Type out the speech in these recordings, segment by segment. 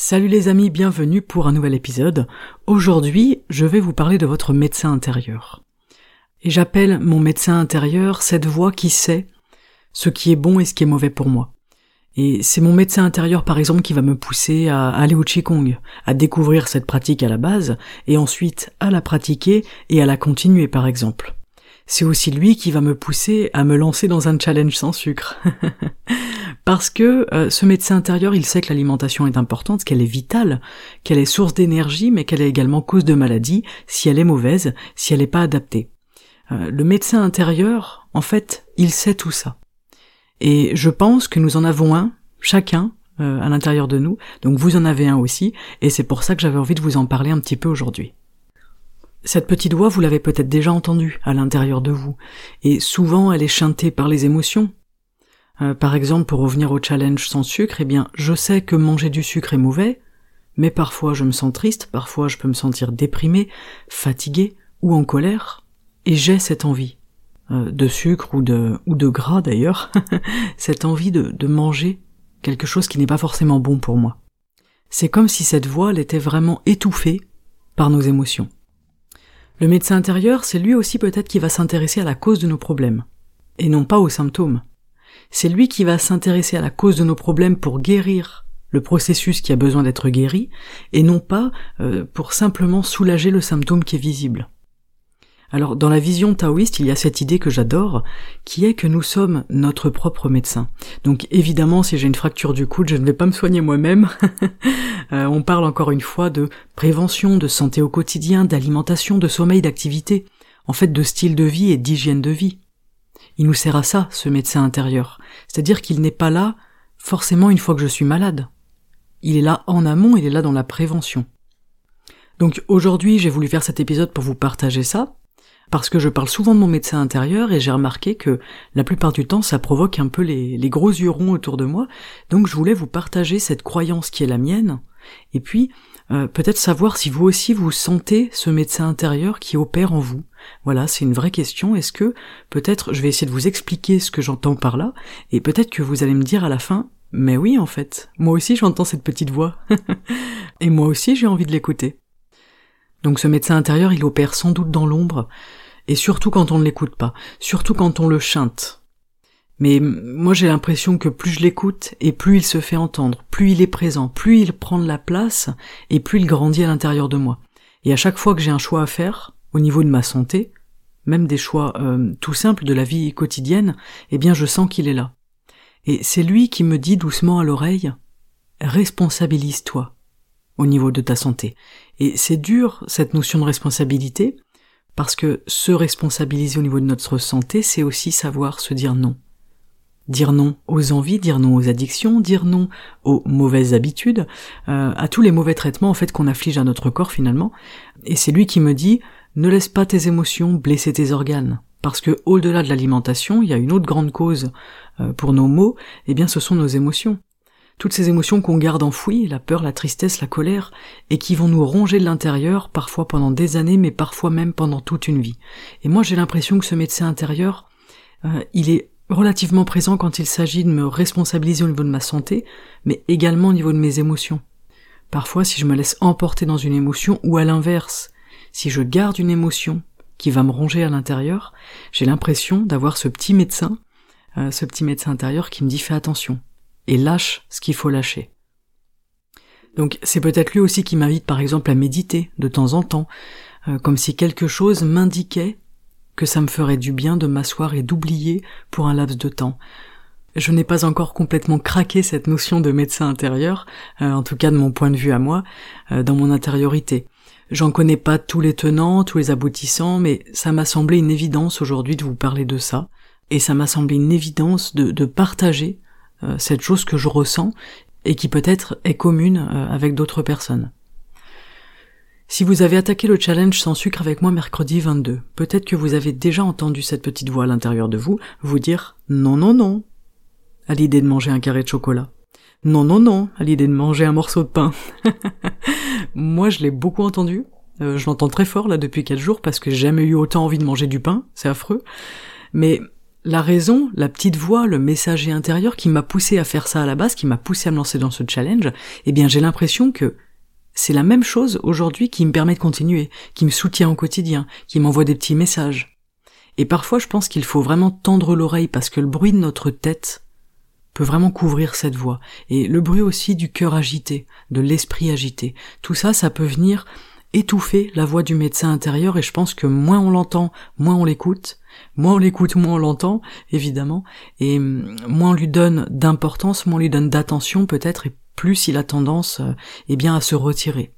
Salut les amis, bienvenue pour un nouvel épisode. Aujourd'hui, je vais vous parler de votre médecin intérieur. Et j'appelle mon médecin intérieur cette voix qui sait ce qui est bon et ce qui est mauvais pour moi. Et c'est mon médecin intérieur par exemple qui va me pousser à aller au Qigong, à découvrir cette pratique à la base, et ensuite à la pratiquer et à la continuer par exemple. C'est aussi lui qui va me pousser à me lancer dans un challenge sans sucre. Parce que euh, ce médecin intérieur, il sait que l'alimentation est importante, qu'elle est vitale, qu'elle est source d'énergie, mais qu'elle est également cause de maladie si elle est mauvaise, si elle n'est pas adaptée. Euh, le médecin intérieur, en fait, il sait tout ça. Et je pense que nous en avons un, chacun, euh, à l'intérieur de nous, donc vous en avez un aussi, et c'est pour ça que j'avais envie de vous en parler un petit peu aujourd'hui. Cette petite voix, vous l'avez peut-être déjà entendue à l'intérieur de vous, et souvent elle est chantée par les émotions, euh, par exemple, pour revenir au challenge sans sucre, eh bien, je sais que manger du sucre est mauvais, mais parfois je me sens triste, parfois je peux me sentir déprimé, fatigué ou en colère, et j'ai cette envie euh, de sucre ou de gras d'ailleurs, cette envie de, de manger quelque chose qui n'est pas forcément bon pour moi. C'est comme si cette voix était vraiment étouffée par nos émotions. Le médecin intérieur, c'est lui aussi peut-être qui va s'intéresser à la cause de nos problèmes, et non pas aux symptômes. C'est lui qui va s'intéresser à la cause de nos problèmes pour guérir le processus qui a besoin d'être guéri, et non pas euh, pour simplement soulager le symptôme qui est visible. Alors dans la vision taoïste, il y a cette idée que j'adore, qui est que nous sommes notre propre médecin. Donc évidemment, si j'ai une fracture du coude, je ne vais pas me soigner moi-même. Euh, on parle encore une fois de prévention, de santé au quotidien, d'alimentation, de sommeil, d'activité, en fait de style de vie et d'hygiène de vie. Il nous sert à ça, ce médecin intérieur. C'est-à-dire qu'il n'est pas là forcément une fois que je suis malade. Il est là en amont, il est là dans la prévention. Donc aujourd'hui, j'ai voulu faire cet épisode pour vous partager ça, parce que je parle souvent de mon médecin intérieur et j'ai remarqué que la plupart du temps, ça provoque un peu les, gros yeux ronds autour de moi. Donc je voulais vous partager cette croyance qui est la mienne, et puis euh, peut-être savoir si vous aussi vous sentez ce médecin intérieur qui opère en vous. Voilà, c'est une vraie question. Est-ce que peut-être je vais essayer de vous expliquer ce que j'entends par là, et peut-être que vous allez me dire à la fin, mais oui en fait, moi aussi j'entends cette petite voix, et moi aussi j'ai envie de l'écouter. Donc ce médecin intérieur, il opère sans doute dans l'ombre, et surtout quand on ne l'écoute pas, surtout quand on le chante, mais moi j'ai l'impression que plus je l'écoute et plus il se fait entendre, plus il est présent, plus il prend de la place et plus il grandit à l'intérieur de moi. Et à chaque fois que j'ai un choix à faire au niveau de ma santé, même des choix euh, tout simples de la vie quotidienne, eh bien je sens qu'il est là. Et c'est lui qui me dit doucement à l'oreille responsabilise-toi au niveau de ta santé. Et c'est dur cette notion de responsabilité parce que se responsabiliser au niveau de notre santé, c'est aussi savoir se dire non dire non aux envies, dire non aux addictions, dire non aux mauvaises habitudes, euh, à tous les mauvais traitements en fait qu'on afflige à notre corps finalement. Et c'est lui qui me dit ne laisse pas tes émotions blesser tes organes. Parce que au-delà de l'alimentation, il y a une autre grande cause euh, pour nos maux, et eh bien ce sont nos émotions. Toutes ces émotions qu'on garde enfouies, la peur, la tristesse, la colère, et qui vont nous ronger de l'intérieur, parfois pendant des années, mais parfois même pendant toute une vie. Et moi j'ai l'impression que ce médecin intérieur, euh, il est relativement présent quand il s'agit de me responsabiliser au niveau de ma santé, mais également au niveau de mes émotions. Parfois, si je me laisse emporter dans une émotion, ou à l'inverse, si je garde une émotion qui va me ronger à l'intérieur, j'ai l'impression d'avoir ce petit médecin, euh, ce petit médecin intérieur qui me dit fais attention, et lâche ce qu'il faut lâcher. Donc c'est peut-être lui aussi qui m'invite par exemple à méditer de temps en temps, euh, comme si quelque chose m'indiquait que ça me ferait du bien de m'asseoir et d'oublier pour un laps de temps. Je n'ai pas encore complètement craqué cette notion de médecin intérieur, euh, en tout cas de mon point de vue à moi, dans mon intériorité. J'en connais pas tous les tenants, tous les aboutissants, mais ça m'a semblé une évidence aujourd'hui de vous parler de ça, et ça m'a semblé une évidence de, partager euh, cette chose que je ressens et qui peut-être est commune euh, avec d'autres personnes. Si vous avez attaqué le challenge sans sucre avec moi mercredi 22, peut-être que vous avez déjà entendu cette petite voix à l'intérieur de vous vous dire non non non à l'idée de manger un carré de chocolat. Non non non à l'idée de manger un morceau de pain. moi je l'ai beaucoup entendu. Euh, je l'entends très fort là depuis quelques jours parce que j'ai jamais eu autant envie de manger du pain, c'est affreux. Mais la raison, la petite voix, le messager intérieur qui m'a poussé à faire ça à la base, qui m'a poussé à me lancer dans ce challenge, eh bien j'ai l'impression que c'est la même chose aujourd'hui qui me permet de continuer, qui me soutient au quotidien, qui m'envoie des petits messages. Et parfois je pense qu'il faut vraiment tendre l'oreille parce que le bruit de notre tête peut vraiment couvrir cette voix. Et le bruit aussi du cœur agité, de l'esprit agité. Tout ça, ça peut venir étouffer la voix du médecin intérieur et je pense que moins on l'entend, moins on l'écoute. Moins on l'écoute, moins on l'entend, évidemment, et moins on lui donne d'importance, moins on lui donne d'attention peut-être, et plus il a tendance euh, eh bien à se retirer.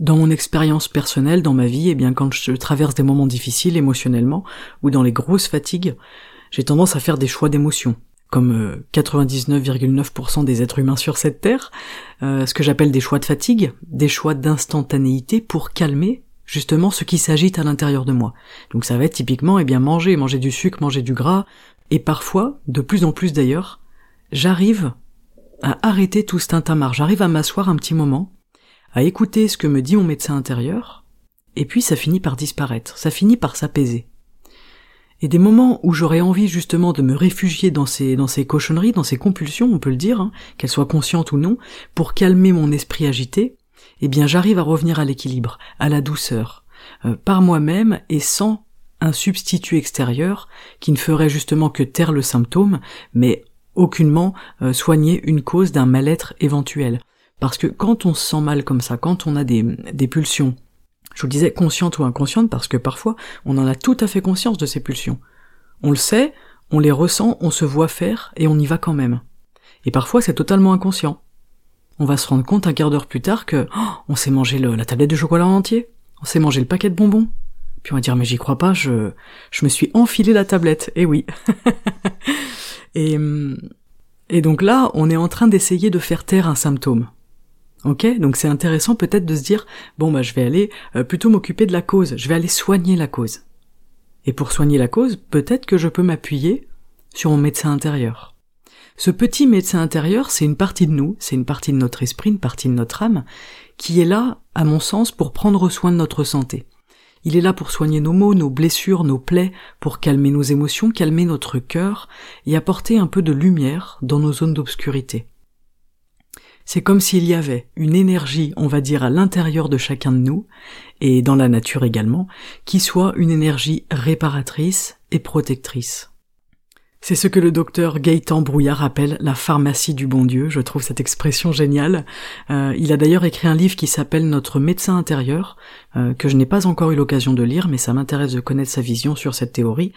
Dans mon expérience personnelle, dans ma vie, eh bien quand je traverse des moments difficiles émotionnellement ou dans les grosses fatigues, j'ai tendance à faire des choix d'émotions, comme 99,9% euh, des êtres humains sur cette terre, euh, ce que j'appelle des choix de fatigue, des choix d'instantanéité pour calmer justement ce qui s'agite à l'intérieur de moi. Donc ça va être typiquement eh bien manger, manger du sucre, manger du gras, et parfois, de plus en plus d'ailleurs, j'arrive à arrêter tout ce tintamarre. J'arrive à m'asseoir un petit moment, à écouter ce que me dit mon médecin intérieur, et puis ça finit par disparaître, ça finit par s'apaiser. Et des moments où j'aurais envie justement de me réfugier dans ces, dans ces cochonneries, dans ces compulsions, on peut le dire, hein, qu'elles soient conscientes ou non, pour calmer mon esprit agité, eh bien j'arrive à revenir à l'équilibre, à la douceur, euh, par moi-même et sans un substitut extérieur qui ne ferait justement que taire le symptôme, mais aucunement euh, soigner une cause d'un mal-être éventuel. Parce que quand on se sent mal comme ça, quand on a des, des pulsions, je vous disais conscientes ou inconscientes, parce que parfois on en a tout à fait conscience de ces pulsions. On le sait, on les ressent, on se voit faire, et on y va quand même. Et parfois c'est totalement inconscient. On va se rendre compte un quart d'heure plus tard que oh, on s'est mangé la tablette de chocolat en entier, on s'est mangé le paquet de bonbons. Puis on va dire mais j'y crois pas, je, je me suis enfilé la tablette. Eh oui. Et, et donc là, on est en train d'essayer de faire taire un symptôme. Ok Donc c'est intéressant peut-être de se dire, bon bah je vais aller euh, plutôt m'occuper de la cause, je vais aller soigner la cause. Et pour soigner la cause, peut-être que je peux m'appuyer sur mon médecin intérieur. Ce petit médecin intérieur, c'est une partie de nous, c'est une partie de notre esprit, une partie de notre âme, qui est là, à mon sens, pour prendre soin de notre santé. Il est là pour soigner nos maux, nos blessures, nos plaies, pour calmer nos émotions, calmer notre cœur et apporter un peu de lumière dans nos zones d'obscurité. C'est comme s'il y avait une énergie, on va dire, à l'intérieur de chacun de nous, et dans la nature également, qui soit une énergie réparatrice et protectrice. C'est ce que le docteur Gaëtan Brouillard appelle la pharmacie du bon Dieu. Je trouve cette expression géniale. Euh, il a d'ailleurs écrit un livre qui s'appelle Notre médecin intérieur, euh, que je n'ai pas encore eu l'occasion de lire, mais ça m'intéresse de connaître sa vision sur cette théorie.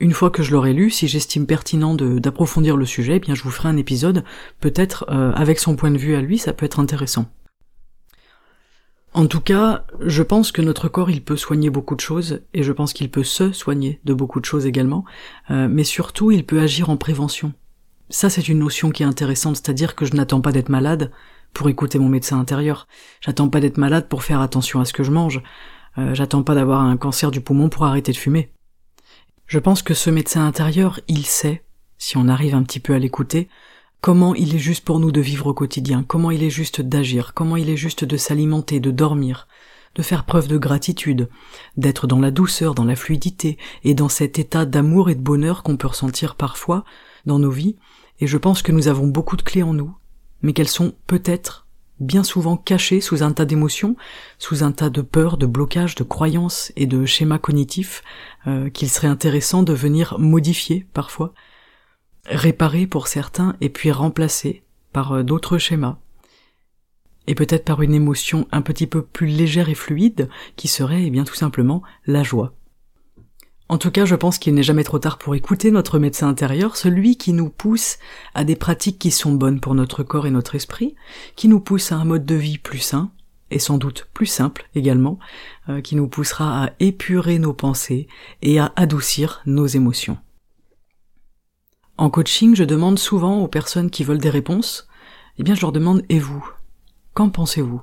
Une fois que je l'aurai lu, si j'estime pertinent d'approfondir le sujet, eh bien je vous ferai un épisode, peut-être euh, avec son point de vue à lui, ça peut être intéressant. En tout cas, je pense que notre corps, il peut soigner beaucoup de choses, et je pense qu'il peut se soigner de beaucoup de choses également, euh, mais surtout, il peut agir en prévention. Ça, c'est une notion qui est intéressante, c'est-à-dire que je n'attends pas d'être malade pour écouter mon médecin intérieur. J'attends pas d'être malade pour faire attention à ce que je mange. Euh, j'attends pas d'avoir un cancer du poumon pour arrêter de fumer. Je pense que ce médecin intérieur, il sait, si on arrive un petit peu à l'écouter, comment il est juste pour nous de vivre au quotidien, comment il est juste d'agir, comment il est juste de s'alimenter, de dormir, de faire preuve de gratitude, d'être dans la douceur, dans la fluidité, et dans cet état d'amour et de bonheur qu'on peut ressentir parfois dans nos vies, et je pense que nous avons beaucoup de clés en nous, mais qu'elles sont peut-être bien souvent cachées sous un tas d'émotions, sous un tas de peurs, de blocages, de croyances et de schémas cognitifs euh, qu'il serait intéressant de venir modifier parfois, réparer pour certains et puis remplacer par euh, d'autres schémas. Et peut-être par une émotion un petit peu plus légère et fluide qui serait eh bien tout simplement la joie. En tout cas, je pense qu'il n'est jamais trop tard pour écouter notre médecin intérieur, celui qui nous pousse à des pratiques qui sont bonnes pour notre corps et notre esprit, qui nous pousse à un mode de vie plus sain et sans doute plus simple également, euh, qui nous poussera à épurer nos pensées et à adoucir nos émotions. En coaching, je demande souvent aux personnes qui veulent des réponses, eh bien je leur demande et vous Qu'en pensez-vous?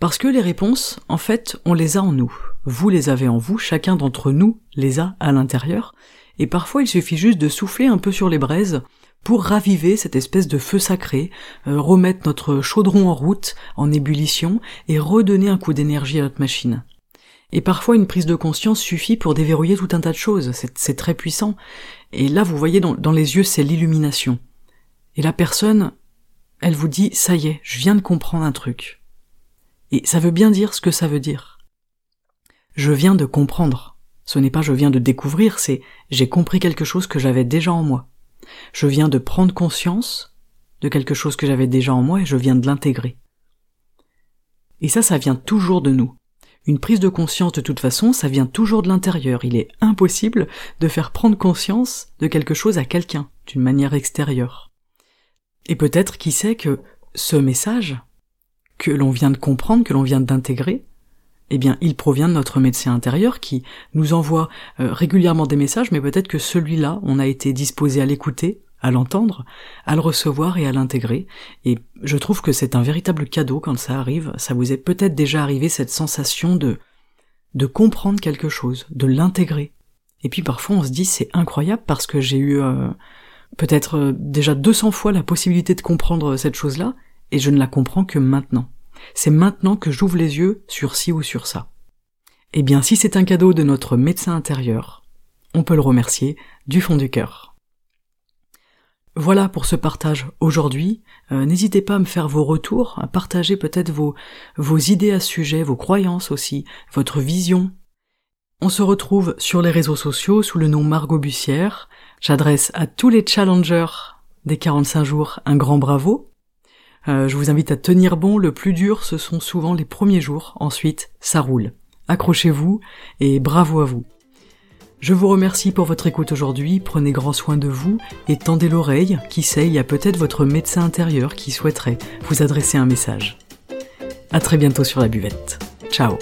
Parce que les réponses, en fait, on les a en nous. Vous les avez en vous, chacun d'entre nous les a à l'intérieur, et parfois il suffit juste de souffler un peu sur les braises pour raviver cette espèce de feu sacré, euh, remettre notre chaudron en route, en ébullition, et redonner un coup d'énergie à notre machine. Et parfois une prise de conscience suffit pour déverrouiller tout un tas de choses, c'est très puissant. Et là vous voyez dans, dans les yeux c'est l'illumination. Et la personne, elle vous dit ça y est, je viens de comprendre un truc. Et ça veut bien dire ce que ça veut dire. Je viens de comprendre. Ce n'est pas je viens de découvrir, c'est j'ai compris quelque chose que j'avais déjà en moi. Je viens de prendre conscience de quelque chose que j'avais déjà en moi et je viens de l'intégrer. Et ça, ça vient toujours de nous. Une prise de conscience de toute façon, ça vient toujours de l'intérieur. Il est impossible de faire prendre conscience de quelque chose à quelqu'un, d'une manière extérieure. Et peut-être qui sait que ce message, que l'on vient de comprendre, que l'on vient d'intégrer, eh bien, il provient de notre médecin intérieur qui nous envoie euh, régulièrement des messages, mais peut-être que celui-là, on a été disposé à l'écouter, à l'entendre, à le recevoir et à l'intégrer. Et je trouve que c'est un véritable cadeau quand ça arrive. Ça vous est peut-être déjà arrivé cette sensation de de comprendre quelque chose, de l'intégrer. Et puis parfois on se dit c'est incroyable parce que j'ai eu euh, peut-être euh, déjà 200 fois la possibilité de comprendre cette chose-là et je ne la comprends que maintenant. C'est maintenant que j'ouvre les yeux sur ci ou sur ça. Eh bien, si c'est un cadeau de notre médecin intérieur, on peut le remercier du fond du cœur. Voilà pour ce partage aujourd'hui. Euh, n'hésitez pas à me faire vos retours, à partager peut-être vos, vos idées à ce sujet, vos croyances aussi, votre vision. On se retrouve sur les réseaux sociaux sous le nom Margot Bussière. J'adresse à tous les challengers des 45 jours un grand bravo. Euh, je vous invite à tenir bon, le plus dur ce sont souvent les premiers jours, ensuite ça roule. Accrochez-vous et bravo à vous. Je vous remercie pour votre écoute aujourd'hui, prenez grand soin de vous et tendez l'oreille, qui sait, il y a peut-être votre médecin intérieur qui souhaiterait vous adresser un message. À très bientôt sur la buvette. Ciao